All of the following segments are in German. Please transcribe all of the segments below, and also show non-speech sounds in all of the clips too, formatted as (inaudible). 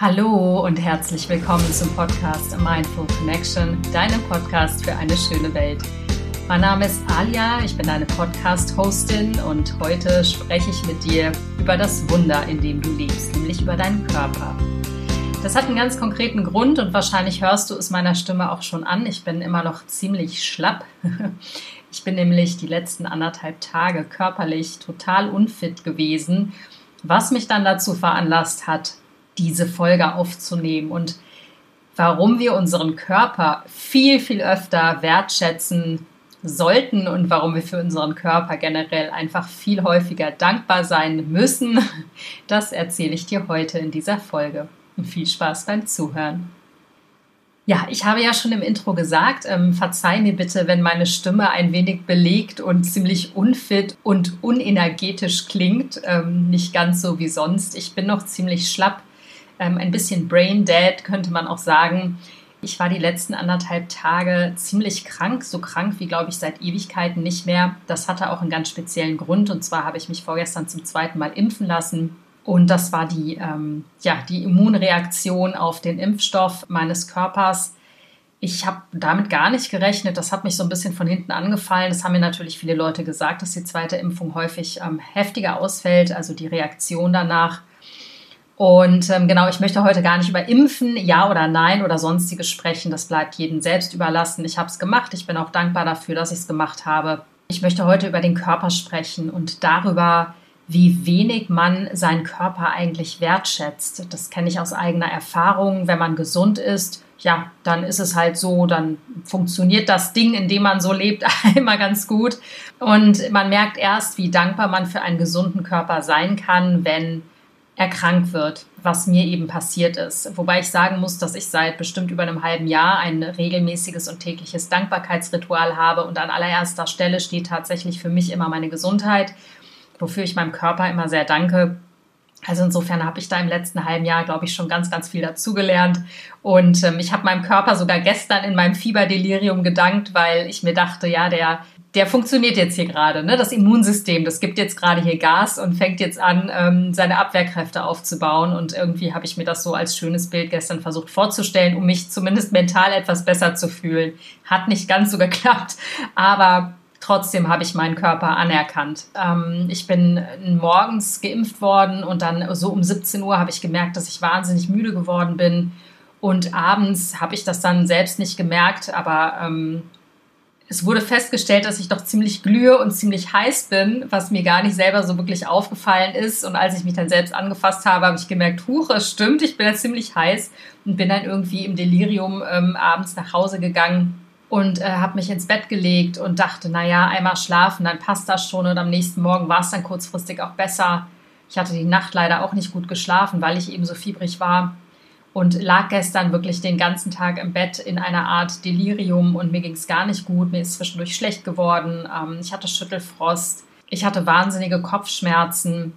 Hallo und herzlich willkommen zum Podcast Mindful Connection, deinem Podcast für eine schöne Welt. Mein Name ist Alia, ich bin deine Podcast-Hostin und heute spreche ich mit dir über das Wunder, in dem du lebst, nämlich über deinen Körper. Das hat einen ganz konkreten Grund und wahrscheinlich hörst du es meiner Stimme auch schon an. Ich bin immer noch ziemlich schlapp. (laughs) Ich bin nämlich die letzten anderthalb Tage körperlich total unfit gewesen, was mich dann dazu veranlasst hat, diese Folge aufzunehmen und warum wir unseren Körper viel, viel öfter wertschätzen sollten und warum wir für unseren Körper generell einfach viel häufiger dankbar sein müssen, (laughs) das erzähle ich dir heute in dieser Folge. Und viel Spaß beim Zuhören. Ja, ich habe ja schon im Intro gesagt, ähm, verzeih mir bitte, wenn meine Stimme ein wenig belegt und ziemlich unfit und unenergetisch klingt. Ähm, nicht ganz so wie sonst. Ich bin noch ziemlich schlapp ähm, ein bisschen brain dead, könnte man auch sagen. Ich war die letzten anderthalb Tage ziemlich krank, so krank wie, glaube ich, seit Ewigkeiten nicht mehr. Das hatte auch einen ganz speziellen Grund. Und zwar habe ich mich vorgestern zum zweiten Mal impfen lassen. Und das war die, ähm, ja, die Immunreaktion auf den Impfstoff meines Körpers. Ich habe damit gar nicht gerechnet. Das hat mich so ein bisschen von hinten angefallen. Das haben mir natürlich viele Leute gesagt, dass die zweite Impfung häufig ähm, heftiger ausfällt, also die Reaktion danach. Und ähm, genau, ich möchte heute gar nicht über Impfen, ja oder nein oder sonstiges sprechen. Das bleibt jedem selbst überlassen. Ich habe es gemacht. Ich bin auch dankbar dafür, dass ich es gemacht habe. Ich möchte heute über den Körper sprechen und darüber, wie wenig man seinen Körper eigentlich wertschätzt. Das kenne ich aus eigener Erfahrung. Wenn man gesund ist, ja, dann ist es halt so, dann funktioniert das Ding, in dem man so lebt, (laughs) immer ganz gut. Und man merkt erst, wie dankbar man für einen gesunden Körper sein kann, wenn erkrankt wird, was mir eben passiert ist. Wobei ich sagen muss, dass ich seit bestimmt über einem halben Jahr ein regelmäßiges und tägliches Dankbarkeitsritual habe und an allererster Stelle steht tatsächlich für mich immer meine Gesundheit, wofür ich meinem Körper immer sehr danke. Also insofern habe ich da im letzten halben Jahr, glaube ich, schon ganz, ganz viel dazugelernt. Und ähm, ich habe meinem Körper sogar gestern in meinem Fieberdelirium gedankt, weil ich mir dachte, ja, der der funktioniert jetzt hier gerade. Ne? Das Immunsystem, das gibt jetzt gerade hier Gas und fängt jetzt an, ähm, seine Abwehrkräfte aufzubauen. Und irgendwie habe ich mir das so als schönes Bild gestern versucht vorzustellen, um mich zumindest mental etwas besser zu fühlen. Hat nicht ganz so (laughs) geklappt, aber trotzdem habe ich meinen Körper anerkannt. Ähm, ich bin morgens geimpft worden und dann so um 17 Uhr habe ich gemerkt, dass ich wahnsinnig müde geworden bin. Und abends habe ich das dann selbst nicht gemerkt, aber ähm, es wurde festgestellt, dass ich doch ziemlich glühe und ziemlich heiß bin, was mir gar nicht selber so wirklich aufgefallen ist. Und als ich mich dann selbst angefasst habe, habe ich gemerkt, huch, es stimmt, ich bin ja ziemlich heiß und bin dann irgendwie im Delirium ähm, abends nach Hause gegangen und äh, habe mich ins Bett gelegt und dachte, naja, einmal schlafen, dann passt das schon. Und am nächsten Morgen war es dann kurzfristig auch besser. Ich hatte die Nacht leider auch nicht gut geschlafen, weil ich eben so fiebrig war und lag gestern wirklich den ganzen Tag im Bett in einer Art Delirium und mir ging es gar nicht gut. Mir ist zwischendurch schlecht geworden. Ähm, ich hatte Schüttelfrost. Ich hatte wahnsinnige Kopfschmerzen.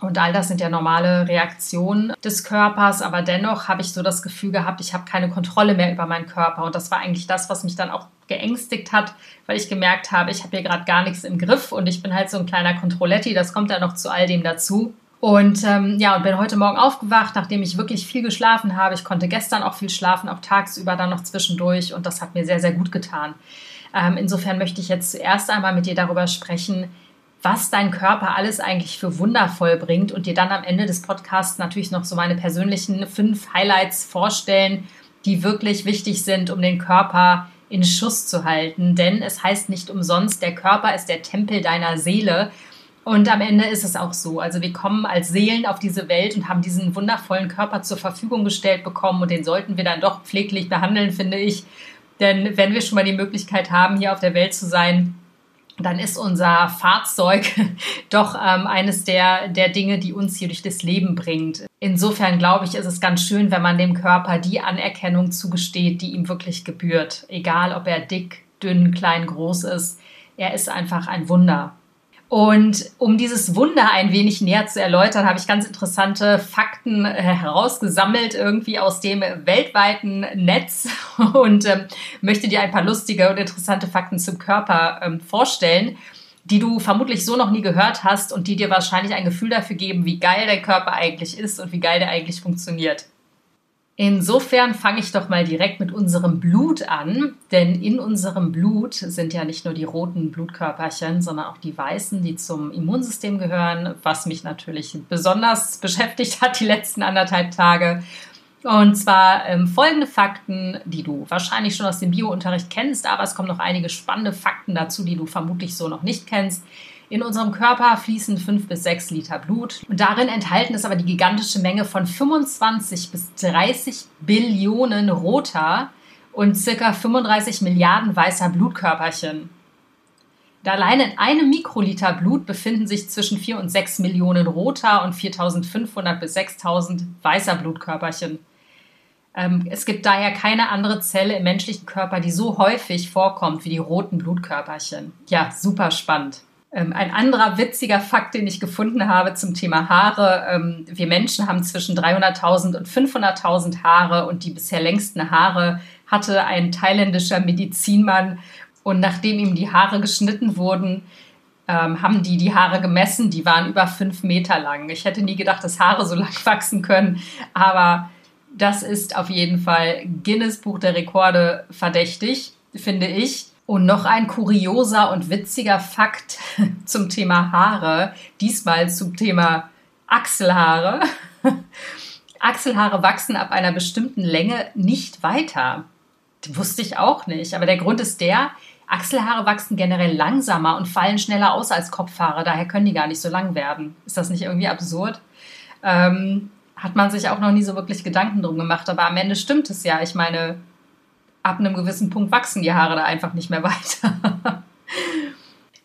Und all das sind ja normale Reaktionen des Körpers, aber dennoch habe ich so das Gefühl gehabt, ich habe keine Kontrolle mehr über meinen Körper. Und das war eigentlich das, was mich dann auch geängstigt hat, weil ich gemerkt habe, ich habe hier gerade gar nichts im Griff und ich bin halt so ein kleiner Kontrolletti, das kommt dann noch zu all dem dazu. Und ähm, ja, und bin heute Morgen aufgewacht, nachdem ich wirklich viel geschlafen habe. Ich konnte gestern auch viel schlafen, auch tagsüber dann noch zwischendurch. Und das hat mir sehr, sehr gut getan. Ähm, insofern möchte ich jetzt zuerst einmal mit dir darüber sprechen, was dein Körper alles eigentlich für wundervoll bringt und dir dann am Ende des Podcasts natürlich noch so meine persönlichen fünf Highlights vorstellen, die wirklich wichtig sind, um den Körper in Schuss zu halten. Denn es heißt nicht umsonst, der Körper ist der Tempel deiner Seele. Und am Ende ist es auch so. Also wir kommen als Seelen auf diese Welt und haben diesen wundervollen Körper zur Verfügung gestellt bekommen und den sollten wir dann doch pfleglich behandeln, finde ich. Denn wenn wir schon mal die Möglichkeit haben, hier auf der Welt zu sein, dann ist unser Fahrzeug (laughs) doch ähm, eines der, der Dinge, die uns hier durch das Leben bringt. Insofern glaube ich, ist es ganz schön, wenn man dem Körper die Anerkennung zugesteht, die ihm wirklich gebührt. Egal, ob er dick, dünn, klein, groß ist. Er ist einfach ein Wunder. Und um dieses Wunder ein wenig näher zu erläutern, habe ich ganz interessante Fakten äh, herausgesammelt, irgendwie aus dem weltweiten Netz (laughs) und ähm, möchte dir ein paar lustige und interessante Fakten zum Körper ähm, vorstellen, die du vermutlich so noch nie gehört hast und die dir wahrscheinlich ein Gefühl dafür geben, wie geil dein Körper eigentlich ist und wie geil der eigentlich funktioniert. Insofern fange ich doch mal direkt mit unserem Blut an, denn in unserem Blut sind ja nicht nur die roten Blutkörperchen, sondern auch die weißen, die zum Immunsystem gehören, was mich natürlich besonders beschäftigt hat die letzten anderthalb Tage. Und zwar ähm, folgende Fakten, die du wahrscheinlich schon aus dem Biounterricht kennst, aber es kommen noch einige spannende Fakten dazu, die du vermutlich so noch nicht kennst. In unserem Körper fließen 5 bis 6 Liter Blut. Und darin enthalten ist aber die gigantische Menge von 25 bis 30 Billionen roter und circa 35 Milliarden weißer Blutkörperchen. Da allein in einem Mikroliter Blut befinden sich zwischen 4 und 6 Millionen roter und 4500 bis 6000 weißer Blutkörperchen. Ähm, es gibt daher keine andere Zelle im menschlichen Körper, die so häufig vorkommt wie die roten Blutkörperchen. Ja, super spannend. Ähm, ein anderer witziger Fakt, den ich gefunden habe zum Thema Haare. Ähm, wir Menschen haben zwischen 300.000 und 500.000 Haare und die bisher längsten Haare hatte ein thailändischer Medizinmann. Und nachdem ihm die Haare geschnitten wurden, ähm, haben die die Haare gemessen. Die waren über fünf Meter lang. Ich hätte nie gedacht, dass Haare so (laughs) lang wachsen können. Aber das ist auf jeden Fall Guinness Buch der Rekorde verdächtig, finde ich. Und noch ein kurioser und witziger Fakt (laughs) zum Thema Haare, diesmal zum Thema Achselhaare. (laughs) Achselhaare wachsen ab einer bestimmten Länge nicht weiter. Das wusste ich auch nicht. Aber der Grund ist der, Achselhaare wachsen generell langsamer und fallen schneller aus als Kopfhaare. Daher können die gar nicht so lang werden. Ist das nicht irgendwie absurd? Ähm, hat man sich auch noch nie so wirklich Gedanken drum gemacht. Aber am Ende stimmt es ja. Ich meine, ab einem gewissen Punkt wachsen die Haare da einfach nicht mehr weiter. (laughs)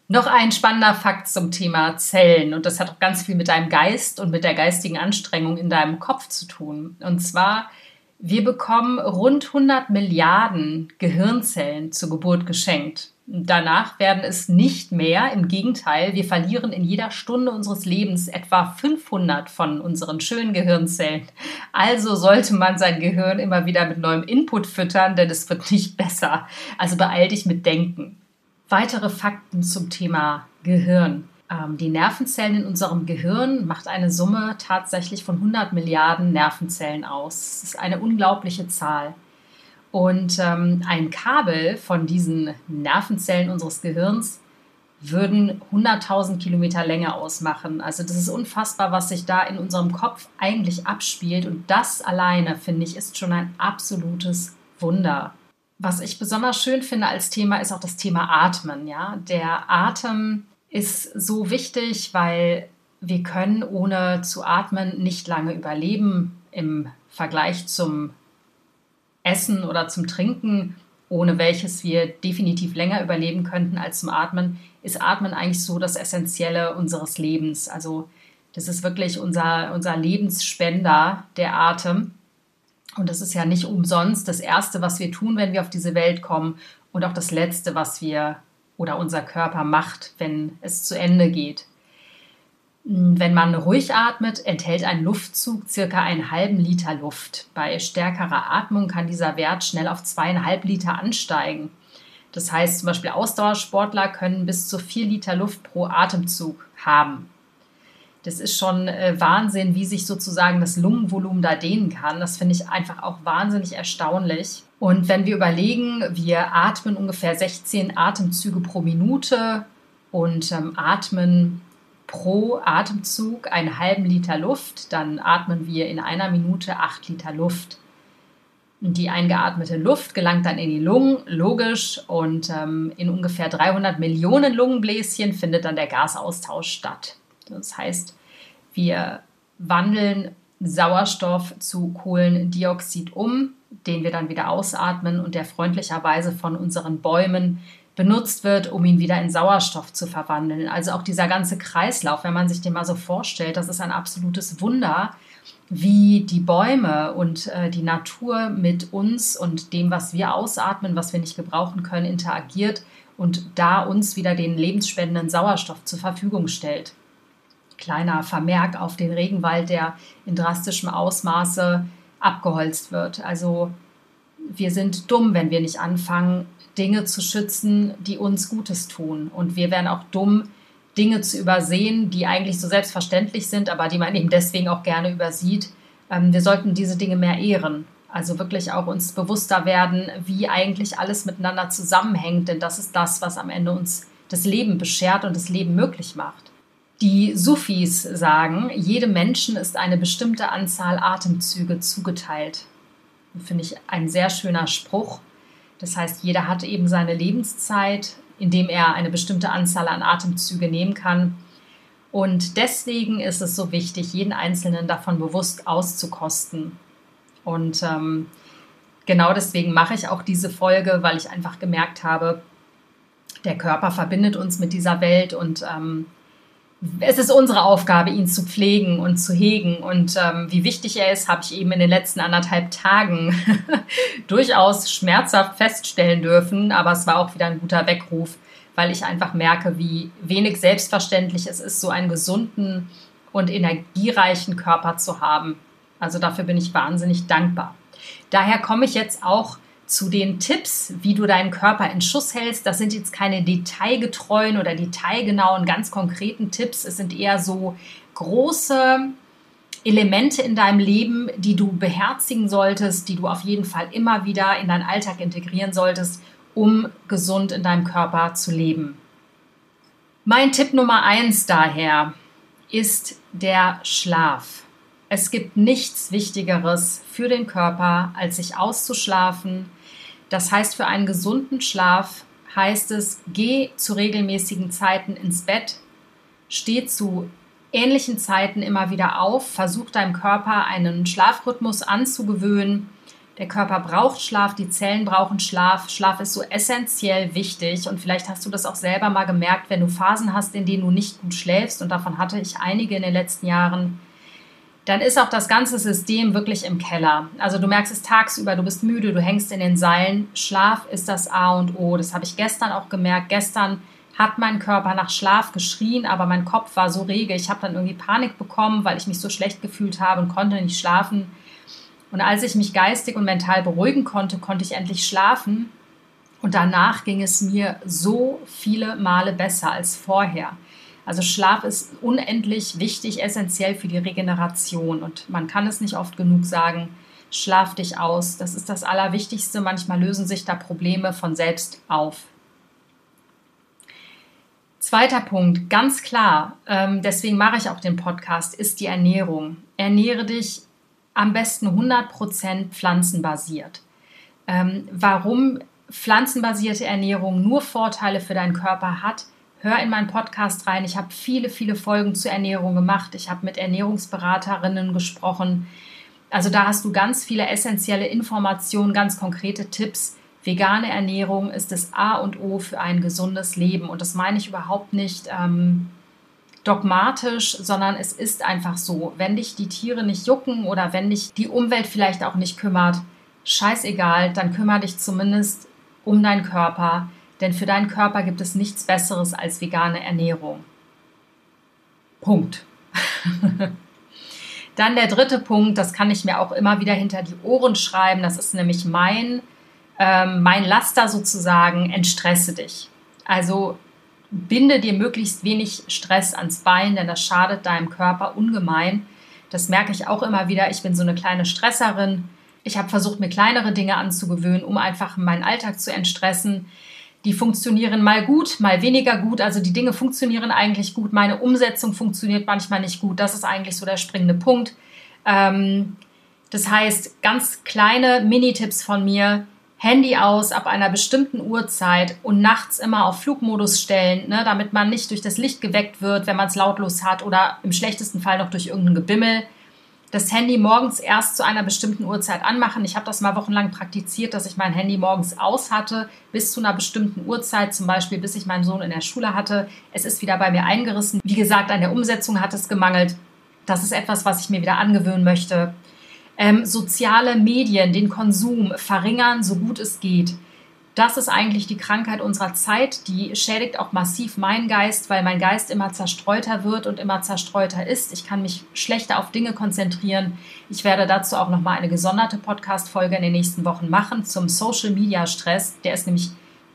Noch ein spannender Fakt zum Thema Zellen und das hat auch ganz viel mit deinem Geist und mit der geistigen Anstrengung in deinem Kopf zu tun. Und zwar, wir bekommen rund 100 Milliarden Gehirnzellen zur Geburt geschenkt. Danach werden es nicht mehr. Im Gegenteil, wir verlieren in jeder Stunde unseres Lebens etwa 500 von unseren schönen Gehirnzellen. Also sollte man sein Gehirn immer wieder mit neuem Input füttern, denn es wird nicht besser. Also beeil dich mit Denken. Weitere Fakten zum Thema Gehirn. Ähm, die Nervenzellen in unserem Gehirn macht eine Summe tatsächlich von 100 Milliarden Nervenzellen aus. Das ist eine unglaubliche Zahl. Und ähm, ein Kabel von diesen Nervenzellen unseres Gehirns würden 100.000 Kilometer Länge ausmachen. Also das ist unfassbar, was sich da in unserem Kopf eigentlich abspielt. Und das alleine, finde ich, ist schon ein absolutes Wunder. Was ich besonders schön finde als Thema ist auch das Thema Atmen. Ja? Der Atem ist so wichtig, weil wir können ohne zu atmen nicht lange überleben im Vergleich zum Essen oder zum Trinken, ohne welches wir definitiv länger überleben könnten als zum Atmen, ist Atmen eigentlich so das Essentielle unseres Lebens. Also das ist wirklich unser, unser Lebensspender, der Atem. Und das ist ja nicht umsonst das Erste, was wir tun, wenn wir auf diese Welt kommen und auch das Letzte, was wir oder unser Körper macht, wenn es zu Ende geht. Wenn man ruhig atmet, enthält ein Luftzug circa einen halben Liter Luft. Bei stärkerer Atmung kann dieser Wert schnell auf zweieinhalb Liter ansteigen. Das heißt, zum Beispiel Ausdauersportler können bis zu vier Liter Luft pro Atemzug haben. Das ist schon äh, Wahnsinn, wie sich sozusagen das Lungenvolumen da dehnen kann. Das finde ich einfach auch wahnsinnig erstaunlich. Und wenn wir überlegen, wir atmen ungefähr 16 Atemzüge pro Minute und ähm, atmen pro Atemzug einen halben Liter Luft, dann atmen wir in einer Minute acht Liter Luft. Die eingeatmete Luft gelangt dann in die Lungen, logisch, und ähm, in ungefähr 300 Millionen Lungenbläschen findet dann der Gasaustausch statt. Das heißt, wir wandeln Sauerstoff zu Kohlendioxid um, den wir dann wieder ausatmen und der freundlicherweise von unseren Bäumen benutzt wird, um ihn wieder in Sauerstoff zu verwandeln. Also auch dieser ganze Kreislauf, wenn man sich den mal so vorstellt, das ist ein absolutes Wunder, wie die Bäume und äh, die Natur mit uns und dem, was wir ausatmen, was wir nicht gebrauchen können, interagiert und da uns wieder den lebensspendenden Sauerstoff zur Verfügung stellt. Kleiner Vermerk auf den Regenwald, der in drastischem Ausmaße abgeholzt wird. Also wir sind dumm, wenn wir nicht anfangen, Dinge zu schützen, die uns Gutes tun. Und wir wären auch dumm, Dinge zu übersehen, die eigentlich so selbstverständlich sind, aber die man eben deswegen auch gerne übersieht. Ähm, wir sollten diese Dinge mehr ehren. Also wirklich auch uns bewusster werden, wie eigentlich alles miteinander zusammenhängt, denn das ist das, was am Ende uns das Leben beschert und das Leben möglich macht. Die Sufis sagen, jedem Menschen ist eine bestimmte Anzahl Atemzüge zugeteilt. Finde ich ein sehr schöner Spruch. Das heißt, jeder hat eben seine Lebenszeit, indem er eine bestimmte Anzahl an Atemzüge nehmen kann. Und deswegen ist es so wichtig, jeden Einzelnen davon bewusst auszukosten. Und ähm, genau deswegen mache ich auch diese Folge, weil ich einfach gemerkt habe, der Körper verbindet uns mit dieser Welt und ähm, es ist unsere Aufgabe, ihn zu pflegen und zu hegen. Und ähm, wie wichtig er ist, habe ich eben in den letzten anderthalb Tagen (laughs) durchaus schmerzhaft feststellen dürfen. Aber es war auch wieder ein guter Weckruf, weil ich einfach merke, wie wenig selbstverständlich es ist, so einen gesunden und energiereichen Körper zu haben. Also dafür bin ich wahnsinnig dankbar. Daher komme ich jetzt auch zu den Tipps, wie du deinen Körper in Schuss hältst. Das sind jetzt keine detailgetreuen oder detailgenauen, ganz konkreten Tipps. Es sind eher so große Elemente in deinem Leben, die du beherzigen solltest, die du auf jeden Fall immer wieder in deinen Alltag integrieren solltest, um gesund in deinem Körper zu leben. Mein Tipp Nummer eins daher ist der Schlaf. Es gibt nichts Wichtigeres für den Körper, als sich auszuschlafen, das heißt, für einen gesunden Schlaf heißt es, geh zu regelmäßigen Zeiten ins Bett, steh zu ähnlichen Zeiten immer wieder auf, versuch deinem Körper einen Schlafrhythmus anzugewöhnen. Der Körper braucht Schlaf, die Zellen brauchen Schlaf. Schlaf ist so essentiell wichtig und vielleicht hast du das auch selber mal gemerkt, wenn du Phasen hast, in denen du nicht gut schläfst und davon hatte ich einige in den letzten Jahren dann ist auch das ganze System wirklich im Keller. Also du merkst es tagsüber, du bist müde, du hängst in den Seilen. Schlaf ist das A und O. Das habe ich gestern auch gemerkt. Gestern hat mein Körper nach Schlaf geschrien, aber mein Kopf war so rege. Ich habe dann irgendwie Panik bekommen, weil ich mich so schlecht gefühlt habe und konnte nicht schlafen. Und als ich mich geistig und mental beruhigen konnte, konnte ich endlich schlafen. Und danach ging es mir so viele Male besser als vorher. Also Schlaf ist unendlich wichtig, essentiell für die Regeneration und man kann es nicht oft genug sagen. Schlaf dich aus. Das ist das Allerwichtigste. Manchmal lösen sich da Probleme von selbst auf. Zweiter Punkt, ganz klar, ähm, deswegen mache ich auch den Podcast, ist die Ernährung. Ernähre dich am besten 100% pflanzenbasiert. Ähm, warum pflanzenbasierte Ernährung nur Vorteile für deinen Körper hat, hör in meinen Podcast rein. Ich habe viele, viele Folgen zur Ernährung gemacht. Ich habe mit Ernährungsberaterinnen gesprochen. Also da hast du ganz viele essentielle Informationen, ganz konkrete Tipps. Vegane Ernährung ist das A und O für ein gesundes Leben. Und das meine ich überhaupt nicht ähm, dogmatisch, sondern es ist einfach so. Wenn dich die Tiere nicht jucken oder wenn dich die Umwelt vielleicht auch nicht kümmert, scheißegal, dann kümmere dich zumindest um deinen Körper denn für deinen Körper gibt es nichts Besseres als vegane Ernährung. Punkt. (laughs) Dann der dritte Punkt, das kann ich mir auch immer wieder hinter die Ohren schreiben, das ist nämlich mein, ähm, mein Laster sozusagen, entstresse dich. Also binde dir möglichst wenig Stress ans Bein, denn das schadet deinem Körper ungemein. Das merke ich auch immer wieder. Ich bin so eine kleine Stresserin. Ich habe versucht, mir kleinere Dinge anzugewöhnen, um einfach meinen Alltag zu entstressen die funktionieren mal gut, mal weniger gut. Also die Dinge funktionieren eigentlich gut. Meine Umsetzung funktioniert manchmal nicht gut. Das ist eigentlich so der springende Punkt. Ähm, das heißt, ganz kleine Mini-Tipps von mir. Handy aus ab einer bestimmten Uhrzeit und nachts immer auf Flugmodus stellen, ne, damit man nicht durch das Licht geweckt wird, wenn man es lautlos hat oder im schlechtesten Fall noch durch irgendein Gebimmel das Handy morgens erst zu einer bestimmten Uhrzeit anmachen. Ich habe das mal wochenlang praktiziert, dass ich mein Handy morgens aus hatte, bis zu einer bestimmten Uhrzeit, zum Beispiel bis ich meinen Sohn in der Schule hatte. Es ist wieder bei mir eingerissen. Wie gesagt, an der Umsetzung hat es gemangelt. Das ist etwas, was ich mir wieder angewöhnen möchte. Ähm, soziale Medien, den Konsum verringern, so gut es geht das ist eigentlich die Krankheit unserer Zeit. Die schädigt auch massiv meinen Geist, weil mein Geist immer zerstreuter wird und immer zerstreuter ist. Ich kann mich schlechter auf Dinge konzentrieren. Ich werde dazu auch nochmal eine gesonderte Podcast-Folge in den nächsten Wochen machen zum Social Media Stress. Der ist nämlich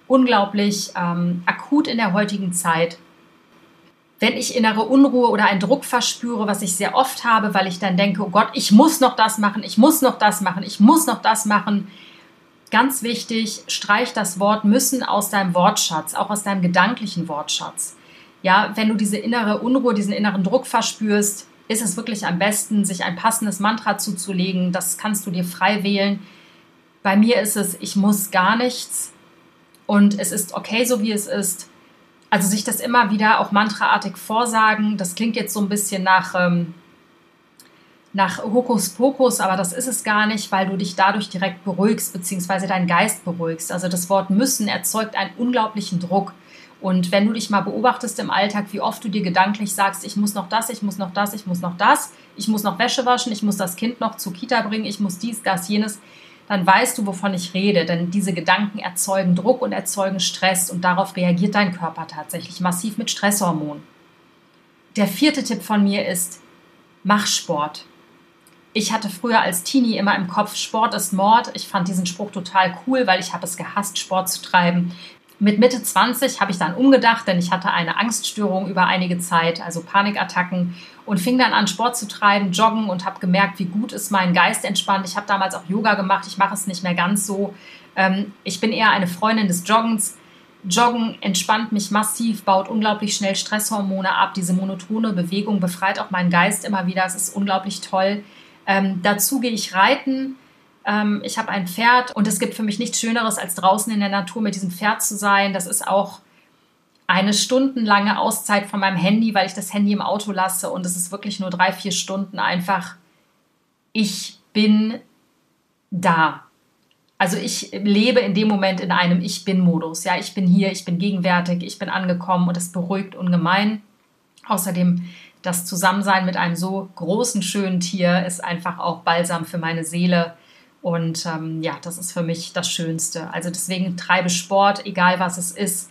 unglaublich ähm, akut in der heutigen Zeit. wenn ich innere Unruhe oder einen Druck verspüre, was ich sehr oft habe, weil ich dann denke, oh Gott, ich muss noch das machen, ich muss noch das machen, ich muss noch das machen. Ganz wichtig, streich das Wort müssen aus deinem Wortschatz, auch aus deinem gedanklichen Wortschatz. Ja, wenn du diese innere Unruhe, diesen inneren Druck verspürst, ist es wirklich am besten, sich ein passendes Mantra zuzulegen. Das kannst du dir frei wählen. Bei mir ist es, ich muss gar nichts und es ist okay, so wie es ist. Also sich das immer wieder auch mantraartig vorsagen, das klingt jetzt so ein bisschen nach, ähm, nach Hokuspokus, aber das ist es gar nicht, weil du dich dadurch direkt beruhigst, beziehungsweise deinen Geist beruhigst. Also das Wort müssen erzeugt einen unglaublichen Druck. Und wenn du dich mal beobachtest im Alltag, wie oft du dir gedanklich sagst, ich muss noch das, ich muss noch das, ich muss noch das, ich muss noch Wäsche waschen, ich muss das Kind noch zur Kita bringen, ich muss dies, das, jenes, dann weißt du, wovon ich rede. Denn diese Gedanken erzeugen Druck und erzeugen Stress und darauf reagiert dein Körper tatsächlich massiv mit Stresshormonen. Der vierte Tipp von mir ist, mach Sport. Ich hatte früher als Teenie immer im Kopf, Sport ist Mord. Ich fand diesen Spruch total cool, weil ich habe es gehasst, Sport zu treiben. Mit Mitte 20 habe ich dann umgedacht, denn ich hatte eine Angststörung über einige Zeit, also Panikattacken und fing dann an, Sport zu treiben, joggen und habe gemerkt, wie gut ist mein Geist entspannt. Ich habe damals auch Yoga gemacht, ich mache es nicht mehr ganz so. Ähm, ich bin eher eine Freundin des Joggens. Joggen entspannt mich massiv, baut unglaublich schnell Stresshormone ab. Diese monotone Bewegung befreit auch meinen Geist immer wieder. Es ist unglaublich toll. Ähm, dazu gehe ich reiten ähm, ich habe ein Pferd und es gibt für mich nichts Schöneres, als draußen in der Natur mit diesem Pferd zu sein. Das ist auch eine stundenlange Auszeit von meinem Handy, weil ich das Handy im Auto lasse und es ist wirklich nur drei, vier Stunden einfach. Ich bin da. Also ich lebe in dem Moment in einem Ich bin-Modus. Ja, ich bin hier, ich bin gegenwärtig, ich bin angekommen und es beruhigt ungemein. Außerdem das Zusammensein mit einem so großen, schönen Tier ist einfach auch Balsam für meine Seele. Und ähm, ja, das ist für mich das Schönste. Also deswegen treibe Sport, egal was es ist,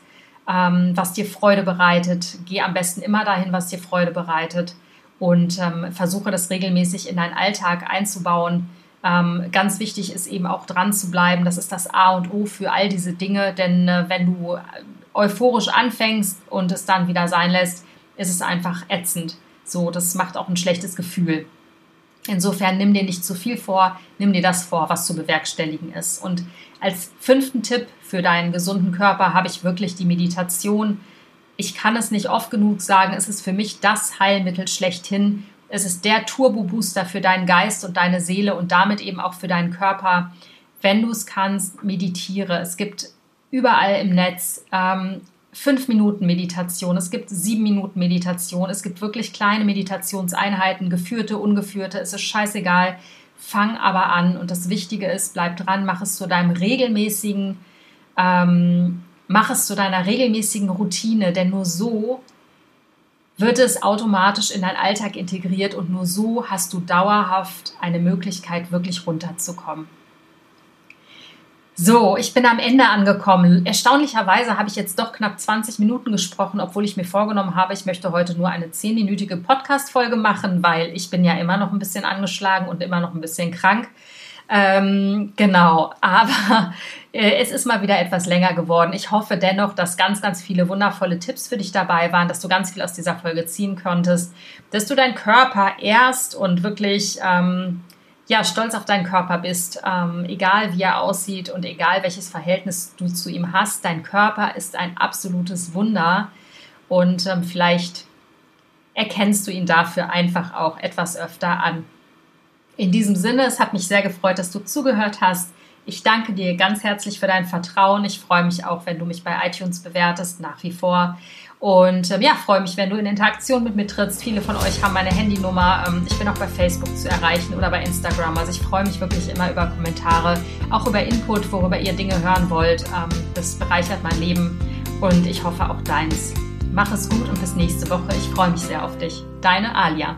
ähm, was dir Freude bereitet. Geh am besten immer dahin, was dir Freude bereitet. Und ähm, versuche das regelmäßig in deinen Alltag einzubauen. Ähm, ganz wichtig ist eben auch dran zu bleiben. Das ist das A und O für all diese Dinge. Denn äh, wenn du euphorisch anfängst und es dann wieder sein lässt, ist es einfach ätzend. So, das macht auch ein schlechtes Gefühl. Insofern nimm dir nicht zu viel vor, nimm dir das vor, was zu bewerkstelligen ist. Und als fünften Tipp für deinen gesunden Körper habe ich wirklich die Meditation. Ich kann es nicht oft genug sagen, es ist für mich das Heilmittel schlechthin. Es ist der Turbo-Booster für deinen Geist und deine Seele und damit eben auch für deinen Körper. Wenn du es kannst, meditiere. Es gibt überall im Netz ähm, fünf Minuten Meditation, es gibt sieben Minuten Meditation, es gibt wirklich kleine Meditationseinheiten, geführte, ungeführte, es ist scheißegal. Fang aber an und das Wichtige ist, bleib dran, mach es zu deinem regelmäßigen, ähm, mach es zu deiner regelmäßigen Routine, denn nur so wird es automatisch in deinen Alltag integriert und nur so hast du dauerhaft eine Möglichkeit, wirklich runterzukommen. So, ich bin am Ende angekommen. Erstaunlicherweise habe ich jetzt doch knapp 20 Minuten gesprochen, obwohl ich mir vorgenommen habe, ich möchte heute nur eine 10-minütige Podcast-Folge machen, weil ich bin ja immer noch ein bisschen angeschlagen und immer noch ein bisschen krank. Ähm, genau, aber (laughs) äh, es ist mal wieder etwas länger geworden. Ich hoffe dennoch, dass ganz, ganz viele wundervolle Tipps für dich dabei waren, dass du ganz viel aus dieser Folge ziehen konntest, dass du deinen Körper erst und wirklich ähm, ja, stolz auf deinen Körper bist, ähm, egal wie er aussieht und egal welches Verhältnis du zu ihm hast. Dein Körper ist ein absolutes Wunder und ähm, vielleicht erkennst du ihn dafür einfach auch etwas öfter an. In diesem Sinne, es hat mich sehr gefreut, dass du zugehört hast. Ich danke dir ganz herzlich für dein Vertrauen. Ich freue mich auch, wenn du mich bei iTunes bewertest, nach wie vor. Und ähm, ja, freue mich, wenn du in Interaktion mit mir trittst. Viele von euch haben meine Handynummer. Ähm, ich bin auch bei Facebook zu erreichen oder bei Instagram. Also ich freue mich wirklich immer über Kommentare, auch über Input, worüber ihr Dinge hören wollt. Ähm, das bereichert mein Leben und ich hoffe auch deins. Mach es gut und bis nächste Woche. Ich freue mich sehr auf dich. Deine Alia.